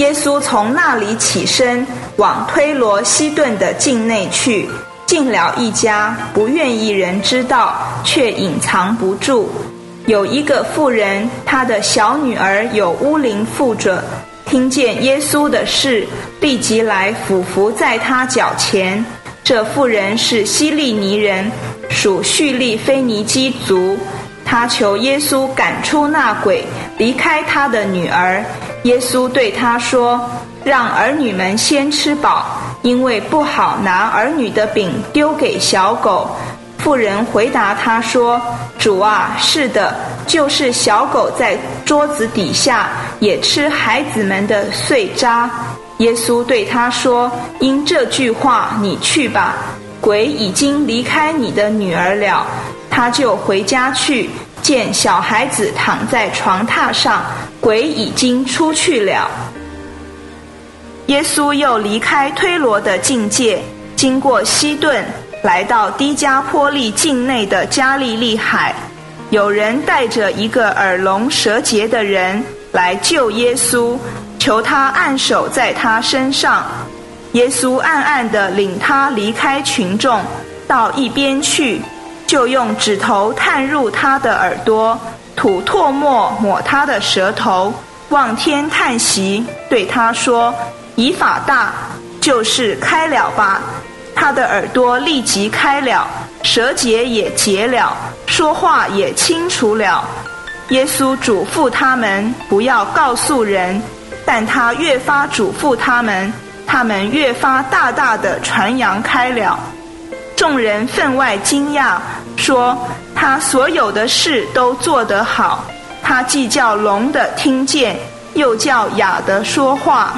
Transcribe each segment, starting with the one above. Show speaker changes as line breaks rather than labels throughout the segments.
耶稣从那里起身，往推罗西顿的境内去，进了一家，不愿意人知道，却隐藏不住。有一个妇人，她的小女儿有巫灵附着，听见耶稣的事，立即来俯伏在他脚前。这妇人是希利尼人，属叙利菲尼基族。他求耶稣赶出那鬼，离开他的女儿。耶稣对他说：“让儿女们先吃饱，因为不好拿儿女的饼丢给小狗。”妇人回答他说：“主啊，是的，就是小狗在桌子底下也吃孩子们的碎渣。”耶稣对他说：“因这句话，你去吧，鬼已经离开你的女儿了。”他就回家去。见小孩子躺在床榻上，鬼已经出去了。耶稣又离开推罗的境界，经过西顿，来到低加坡利境内的加利利海。有人带着一个耳聋舌结的人来救耶稣，求他按手在他身上。耶稣暗暗地领他离开群众，到一边去。就用指头探入他的耳朵，吐唾沫抹他的舌头，望天叹息，对他说：“以法大，就是开了吧。”他的耳朵立即开了，舌结也结了，说话也清楚了。耶稣嘱咐他们不要告诉人，但他越发嘱咐他们，他们越发大大的传扬开了。众人分外惊讶，说他所有的事都做得好。他既叫聋的听见，又叫哑的说话。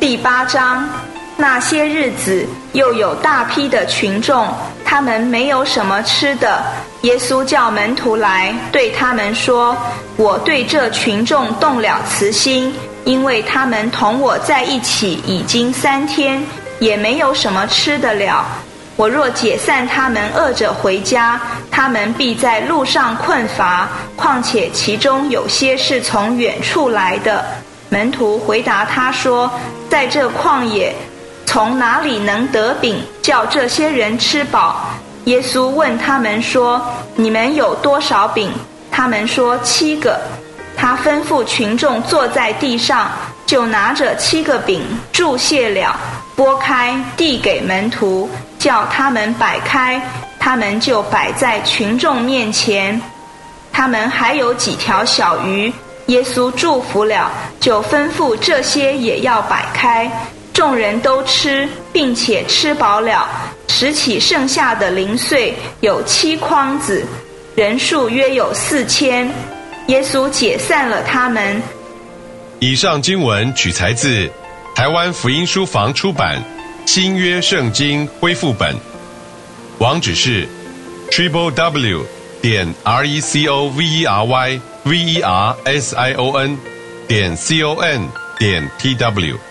第八章，那些日子又有大批的群众，他们没有什么吃的。耶稣叫门徒来，对他们说：“我对这群众动了慈心，因为他们同我在一起已经三天。”也没有什么吃得了。我若解散他们，饿着回家，他们必在路上困乏。况且其中有些是从远处来的。门徒回答他说：“在这旷野，从哪里能得饼，叫这些人吃饱？”耶稣问他们说：“你们有多少饼？”他们说：“七个。”他吩咐群众坐在地上，就拿着七个饼注谢了。拨开，递给门徒，叫他们摆开，他们就摆在群众面前。他们还有几条小鱼，耶稣祝福了，就吩咐这些也要摆开。众人都吃，并且吃饱了，拾起剩下的零碎，有七筐子，人数约有四千。耶稣解散了他们。
以上经文取材自。台湾福音书房出版《新约圣经恢复本》，网址是 triple w 点 r e c o v e r y v e r s i o n 点 c o n 点 t w。